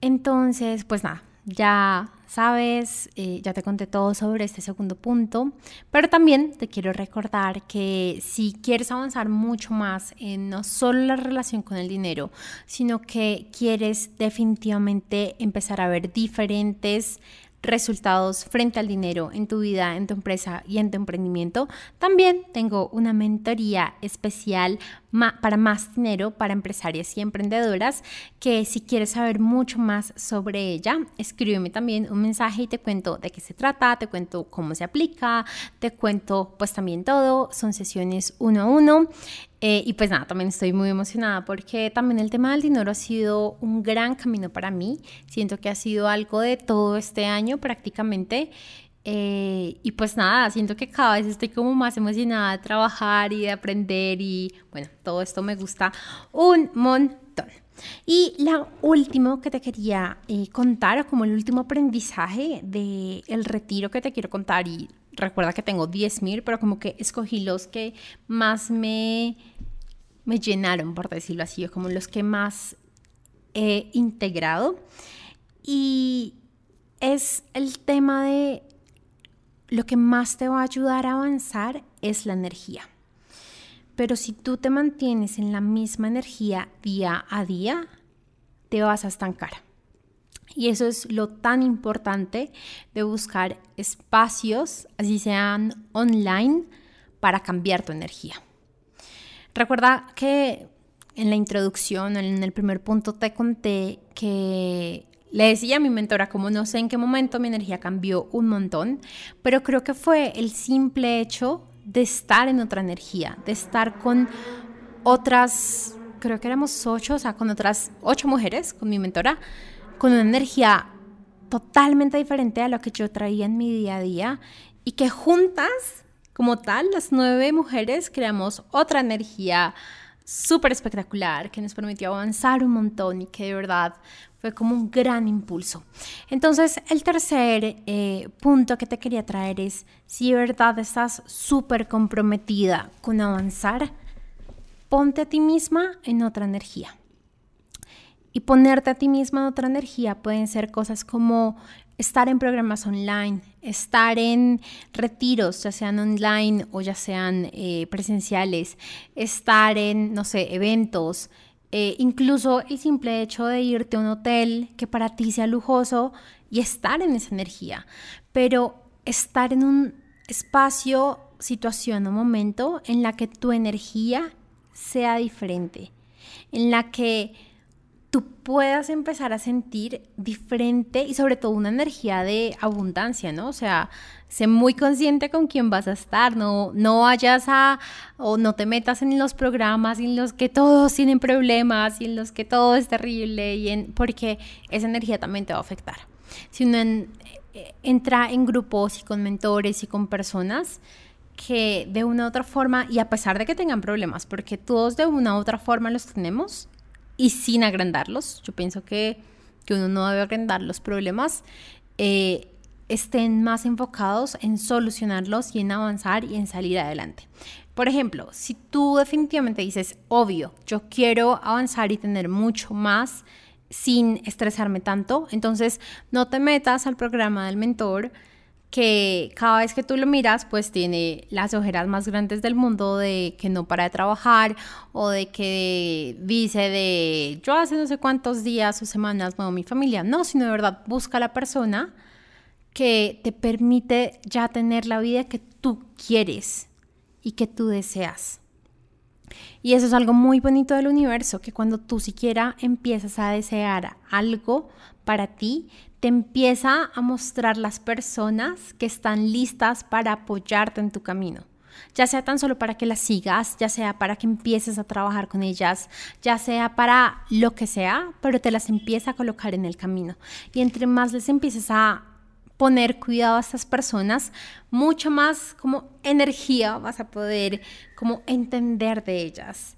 Entonces, pues nada, ya sabes, eh, ya te conté todo sobre este segundo punto, pero también te quiero recordar que si quieres avanzar mucho más en no solo la relación con el dinero, sino que quieres definitivamente empezar a ver diferentes resultados frente al dinero en tu vida, en tu empresa y en tu emprendimiento. También tengo una mentoría especial para más dinero para empresarias y emprendedoras que si quieres saber mucho más sobre ella, escríbeme también un mensaje y te cuento de qué se trata, te cuento cómo se aplica, te cuento pues también todo, son sesiones uno a uno. Eh, y pues nada, también estoy muy emocionada porque también el tema del dinero ha sido un gran camino para mí. Siento que ha sido algo de todo este año prácticamente. Eh, y pues nada, siento que cada vez estoy como más emocionada de trabajar y de aprender y bueno, todo esto me gusta un montón. Y la último que te quería eh, contar, o como el último aprendizaje del el retiro que te quiero contar, y recuerda que tengo 10.000, pero como que escogí los que más me, me llenaron, por decirlo así, como los que más he integrado. Y es el tema de lo que más te va a ayudar a avanzar es la energía. Pero si tú te mantienes en la misma energía día a día, te vas a estancar. Y eso es lo tan importante de buscar espacios, así sean online, para cambiar tu energía. Recuerda que en la introducción, en el primer punto, te conté que le decía a mi mentora, como no sé en qué momento mi energía cambió un montón, pero creo que fue el simple hecho de estar en otra energía, de estar con otras, creo que éramos ocho, o sea, con otras ocho mujeres, con mi mentora, con una energía totalmente diferente a lo que yo traía en mi día a día y que juntas, como tal, las nueve mujeres creamos otra energía súper espectacular que nos permitió avanzar un montón y que de verdad fue como un gran impulso. Entonces, el tercer eh, punto que te quería traer es, si de verdad estás súper comprometida con avanzar, ponte a ti misma en otra energía. Y ponerte a ti misma en otra energía pueden ser cosas como estar en programas online, estar en retiros, ya sean online o ya sean eh, presenciales, estar en, no sé, eventos, eh, incluso el simple hecho de irte a un hotel que para ti sea lujoso y estar en esa energía, pero estar en un espacio situación o momento en la que tu energía sea diferente, en la que tú puedas empezar a sentir diferente y sobre todo una energía de abundancia, ¿no? O sea, sé muy consciente con quién vas a estar, no, no vayas a o no te metas en los programas en los que todos tienen problemas y en los que todo es terrible y en, porque esa energía también te va a afectar. Si uno eh, entra en grupos y con mentores y con personas que de una u otra forma, y a pesar de que tengan problemas, porque todos de una u otra forma los tenemos, y sin agrandarlos. Yo pienso que, que uno no debe agrandar los problemas. Eh, estén más enfocados en solucionarlos y en avanzar y en salir adelante. Por ejemplo, si tú definitivamente dices, obvio, yo quiero avanzar y tener mucho más sin estresarme tanto, entonces no te metas al programa del mentor que cada vez que tú lo miras, pues tiene las ojeras más grandes del mundo de que no para de trabajar o de que dice de yo hace no sé cuántos días o semanas muevo mi familia. No, sino de verdad busca la persona que te permite ya tener la vida que tú quieres y que tú deseas. Y eso es algo muy bonito del universo, que cuando tú siquiera empiezas a desear algo para ti, te empieza a mostrar las personas que están listas para apoyarte en tu camino. Ya sea tan solo para que las sigas, ya sea para que empieces a trabajar con ellas, ya sea para lo que sea, pero te las empieza a colocar en el camino. Y entre más les empieces a poner cuidado a estas personas, mucho más como energía vas a poder como entender de ellas.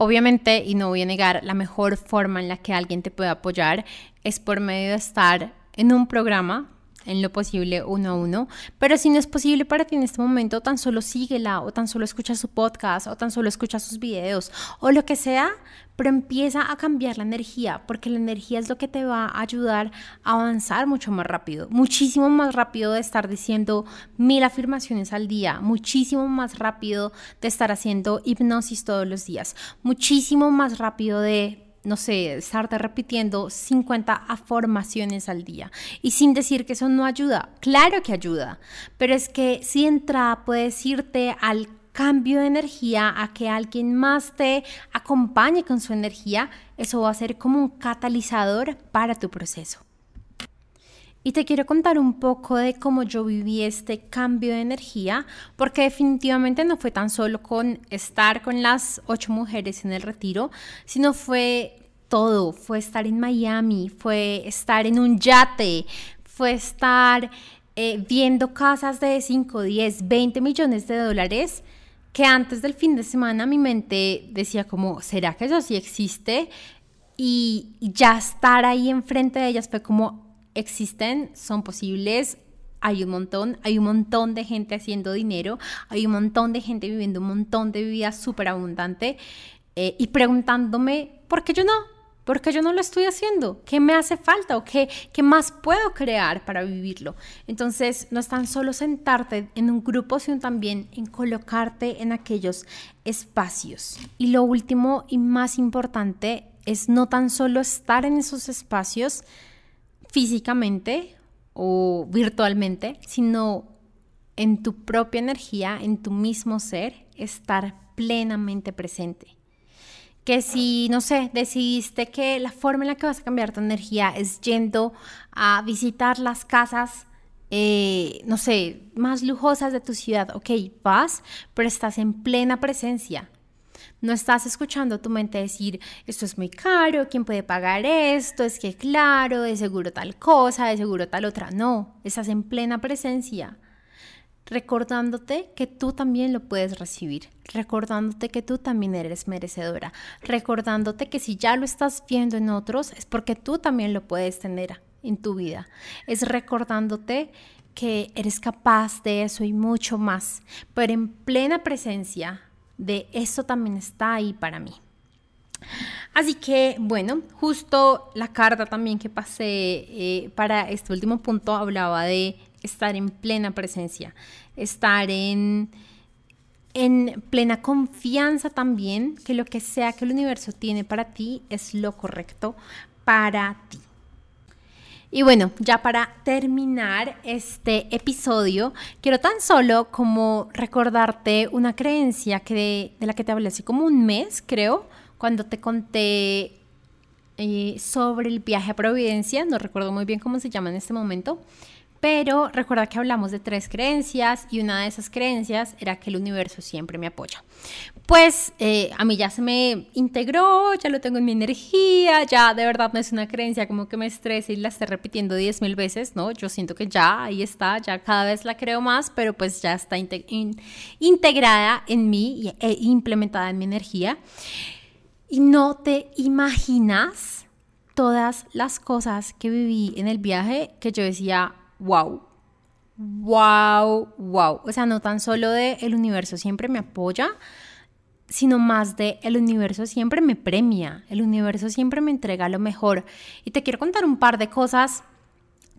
Obviamente, y no voy a negar, la mejor forma en la que alguien te puede apoyar es por medio de estar en un programa, en lo posible uno a uno, pero si no es posible para ti en este momento, tan solo síguela o tan solo escucha su podcast o tan solo escucha sus videos o lo que sea, pero empieza a cambiar la energía, porque la energía es lo que te va a ayudar a avanzar mucho más rápido, muchísimo más rápido de estar diciendo mil afirmaciones al día, muchísimo más rápido de estar haciendo hipnosis todos los días, muchísimo más rápido de no sé, estarte repitiendo 50 afirmaciones al día. Y sin decir que eso no ayuda, claro que ayuda, pero es que si entra puedes irte al cambio de energía, a que alguien más te acompañe con su energía, eso va a ser como un catalizador para tu proceso. Y te quiero contar un poco de cómo yo viví este cambio de energía, porque definitivamente no fue tan solo con estar con las ocho mujeres en el retiro, sino fue todo, fue estar en Miami, fue estar en un yate, fue estar eh, viendo casas de 5, 10, 20 millones de dólares que antes del fin de semana mi mente decía como, ¿será que eso sí existe? Y, ya estar ahí enfrente de ellas fue como, existen, son posibles, hay un montón, hay un montón de gente haciendo dinero, hay un montón de gente viviendo un montón de vida súper abundante eh, y preguntándome, ¿por qué yo no? ¿Por qué yo no lo estoy haciendo? ¿Qué me hace falta o qué, qué más puedo crear para vivirlo? Entonces, no es tan solo sentarte en un grupo, sino también en colocarte en aquellos espacios. Y lo último y más importante es no tan solo estar en esos espacios, físicamente o virtualmente, sino en tu propia energía, en tu mismo ser, estar plenamente presente. Que si, no sé, decidiste que la forma en la que vas a cambiar tu energía es yendo a visitar las casas, eh, no sé, más lujosas de tu ciudad, ok, vas, pero estás en plena presencia, no estás escuchando tu mente decir, esto es muy caro, ¿quién puede pagar esto? Es que claro, de seguro tal cosa, de seguro tal otra. No, estás en plena presencia, recordándote que tú también lo puedes recibir, recordándote que tú también eres merecedora, recordándote que si ya lo estás viendo en otros es porque tú también lo puedes tener en tu vida. Es recordándote que eres capaz de eso y mucho más, pero en plena presencia de eso también está ahí para mí. Así que, bueno, justo la carta también que pasé eh, para este último punto hablaba de estar en plena presencia, estar en, en plena confianza también que lo que sea que el universo tiene para ti es lo correcto para ti. Y bueno, ya para terminar este episodio, quiero tan solo como recordarte una creencia que de, la que te hablé hace como un mes, creo, cuando te conté eh, sobre el viaje a Providencia, no recuerdo muy bien cómo se llama en este momento, pero recuerda que hablamos de tres creencias y una de esas creencias era que el universo siempre me apoya. Pues eh, a mí ya se me integró, ya lo tengo en mi energía, ya de verdad no es una creencia como que me estrese y la esté repitiendo diez mil veces, ¿no? Yo siento que ya ahí está, ya cada vez la creo más, pero pues ya está integrada en mí e implementada en mi energía. Y no te imaginas todas las cosas que viví en el viaje que yo decía, wow, wow, wow. O sea, no tan solo de el universo siempre me apoya, sino más de el universo siempre me premia, el universo siempre me entrega lo mejor. Y te quiero contar un par de cosas,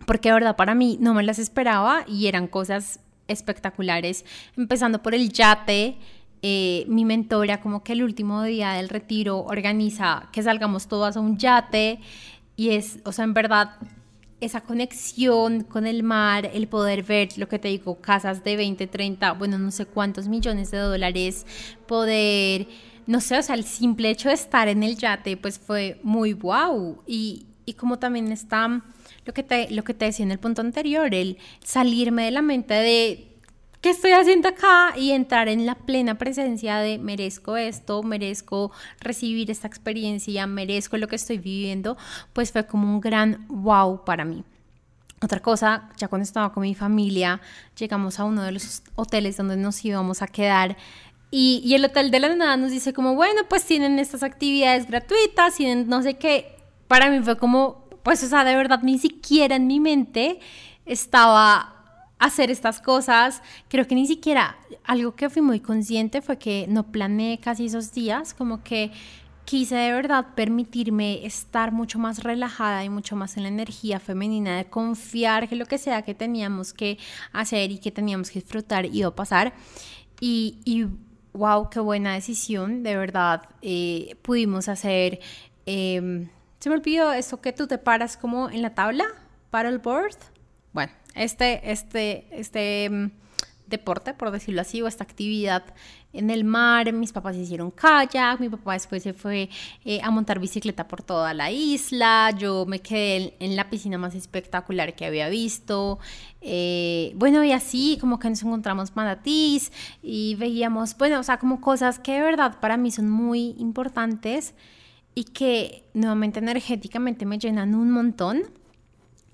porque de verdad para mí no me las esperaba y eran cosas espectaculares, empezando por el yate. Eh, mi mentora como que el último día del retiro organiza que salgamos todas a un yate y es, o sea, en verdad esa conexión con el mar, el poder ver lo que te digo, casas de 20, 30, bueno, no sé cuántos millones de dólares, poder, no sé, o sea, el simple hecho de estar en el yate, pues fue muy wow. Y, y como también está lo que, te, lo que te decía en el punto anterior, el salirme de la mente de ¿qué estoy haciendo acá? Y entrar en la plena presencia de merezco esto, merezco recibir esta experiencia, merezco lo que estoy viviendo, pues fue como un gran wow para mí. Otra cosa, ya cuando estaba con mi familia, llegamos a uno de los hoteles donde nos íbamos a quedar y, y el hotel de la nada nos dice como, bueno, pues tienen estas actividades gratuitas, tienen no sé qué. Para mí fue como, pues, o sea, de verdad, ni siquiera en mi mente estaba hacer estas cosas. Creo que ni siquiera algo que fui muy consciente fue que no planeé casi esos días, como que quise de verdad permitirme estar mucho más relajada y mucho más en la energía femenina de confiar que lo que sea que teníamos que hacer y que teníamos que disfrutar iba a pasar. Y, y wow, qué buena decisión, de verdad eh, pudimos hacer... Em, se me olvidó eso que tú te paras como en la tabla, paddleboard. Bueno, este, este, este mm, deporte, por decirlo así, o esta actividad en el mar. Mis papás hicieron kayak, mi papá después se fue eh, a montar bicicleta por toda la isla, yo me quedé en, la piscina más espectacular que había visto. Eh, bueno, y así como que nos encontramos manatís y veíamos, bueno, o sea, como cosas que de verdad para mí son muy importantes y que nuevamente energéticamente me llenan un montón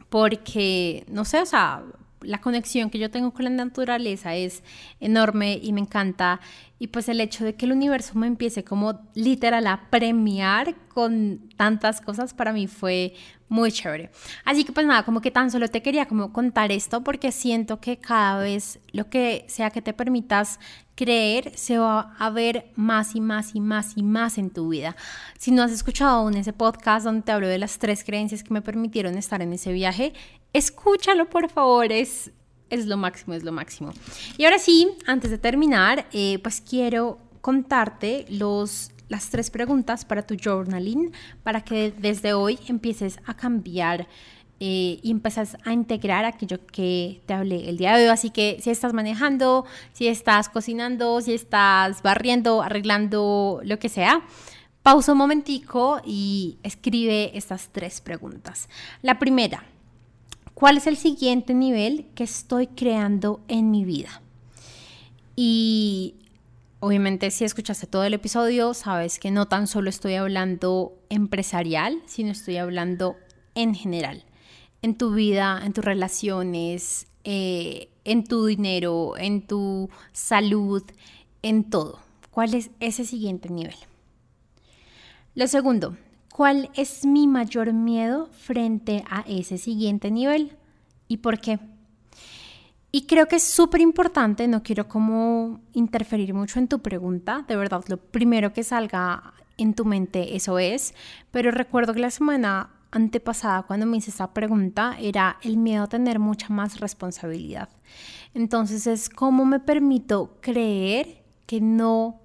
porque, no sé, o sea, la conexión que yo tengo con la naturaleza es enorme y me encanta. Y pues el hecho de que el universo me empiece como literal a premiar con tantas cosas para mí fue muy chévere. Así que pues nada, como que tan solo te quería como contar esto porque siento que cada vez lo que sea que te permitas creer se va a ver más y más y más y más en tu vida. Si no has escuchado aún ese podcast donde te hablo de las tres creencias que me permitieron estar en ese viaje, escúchalo por favor, es, es lo máximo, es lo máximo. Y ahora sí, antes de terminar, eh, pues quiero contarte los las tres preguntas para tu journaling para que desde hoy empieces a cambiar eh, y empiezas a integrar aquello que te hablé el día de hoy. Así que si estás manejando, si estás cocinando, si estás barriendo, arreglando, lo que sea, pausa un momentico y escribe estas tres preguntas. La primera, ¿cuál es el siguiente nivel que estoy creando en mi vida? Y Obviamente si escuchaste todo el episodio, sabes que no tan solo estoy hablando empresarial, sino estoy hablando en general en tu vida, en tus relaciones, eh, en tu dinero, en tu salud, en todo. ¿Cuál es ese siguiente nivel? Lo segundo, ¿cuál es mi mayor miedo frente a ese siguiente nivel y por qué? Y creo que es súper importante, no quiero como interferir mucho en tu pregunta, de verdad, lo primero que salga en tu mente eso es, pero recuerdo que la semana antepasada cuando me hice esta pregunta era el miedo a tener mucha más responsabilidad. Entonces es cómo me permito creer que no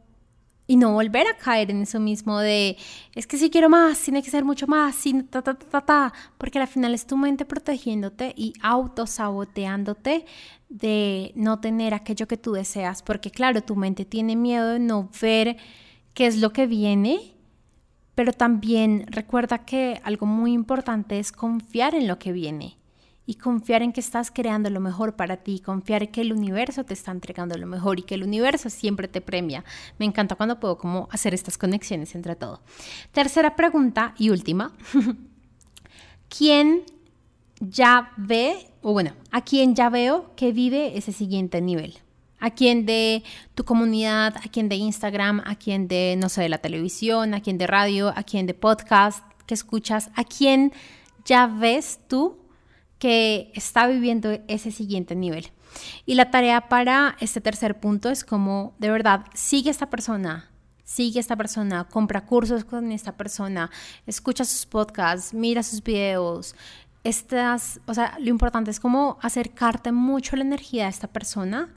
y no volver a caer en eso mismo de, es que si quiero más, tiene que ser mucho más, sin ta, ta, ta, ta, porque al final es tu mente protegiéndote y autosaboteándote de no tener aquello que tú deseas, porque claro, tu mente tiene miedo de no ver qué es lo que viene, pero también recuerda que algo muy importante es confiar en lo que viene y confiar en que estás creando lo mejor para ti, confiar en que el universo te está entregando lo mejor y que el universo siempre te premia. Me encanta cuando puedo como hacer estas conexiones entre todo. Tercera pregunta y última. [LAUGHS] ¿Quién ya ve, o bueno, a quién ya veo que vive ese siguiente nivel? ¿A quién de tu comunidad? ¿A quién de Instagram? ¿A quién de, no sé, de la televisión? ¿A quién de radio? ¿A quién de podcast que escuchas? ¿A quién ya ves tú que está viviendo ese siguiente nivel. Y la tarea para este tercer punto es como, de verdad, sigue esta persona, sigue esta persona, compra cursos con esta persona, escucha sus podcasts, mira sus videos. Estas, o sea, lo importante es como acercarte mucho a la energía de esta persona,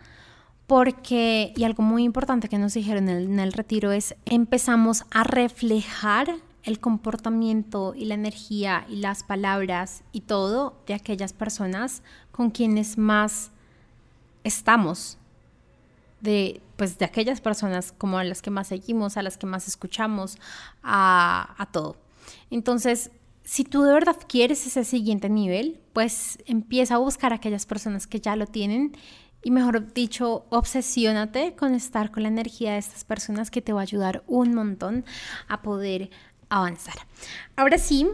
porque, y algo muy importante que nos dijeron en el, en el retiro es, empezamos a reflejar el comportamiento y la energía y las palabras y todo de aquellas personas con quienes más estamos, de, pues, de aquellas personas como a las que más seguimos, a las que más escuchamos, a, a todo. Entonces, si tú de verdad quieres ese siguiente nivel, pues empieza a buscar a aquellas personas que ya lo tienen y mejor dicho, obsesiónate con estar con la energía de estas personas que te va a ayudar un montón a poder avanzar. Ahora sí,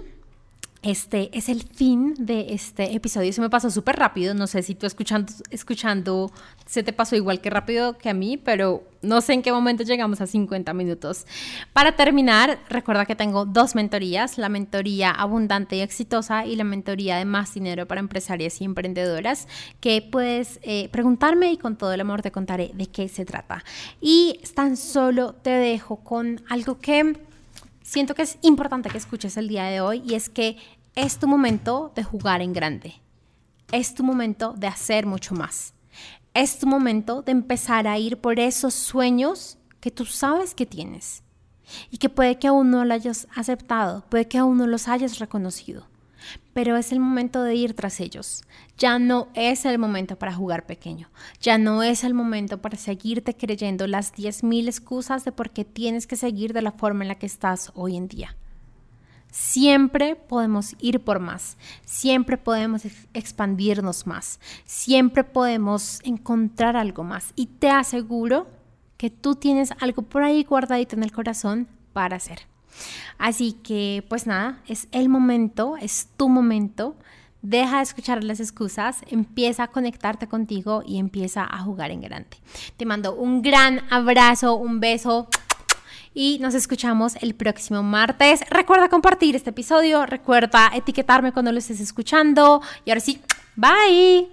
este es el fin de este episodio. Se me pasó súper rápido. No sé si tú escuchando, escuchando se te pasó igual que rápido que a mí, pero no sé en qué momento llegamos a 50 minutos. Para terminar, recuerda que tengo dos mentorías, la mentoría abundante y exitosa y la mentoría de más dinero para empresarias y emprendedoras, que puedes eh, preguntarme y con todo el amor te contaré de qué se trata. Y tan solo te dejo con algo que siento que es importante que escuches el día de hoy y es que es tu momento de jugar en grande. Es tu momento de hacer mucho más. Es tu momento de empezar a ir por esos sueños que tú sabes que tienes y que puede que aún no lo hayas aceptado, puede que aún no los hayas reconocido pero es el momento de ir tras ellos. Ya no es el momento para jugar pequeño. Ya no es el momento para seguirte creyendo las 10.000 excusas de por qué tienes que seguir de la forma en la que estás hoy en día. Siempre podemos ir por más, siempre podemos expandirnos más, siempre podemos encontrar algo más. Y te aseguro que tú tienes algo por ahí guardadito en el corazón para hacer. Así que, pues nada, es el momento, es tu momento. Deja de escuchar las excusas, empieza a conectarte contigo y empieza a jugar en grande. Te mando un gran abrazo, un beso y nos escuchamos el próximo martes. Recuerda compartir este episodio, recuerda etiquetarme cuando lo estés escuchando y ahora sí, bye.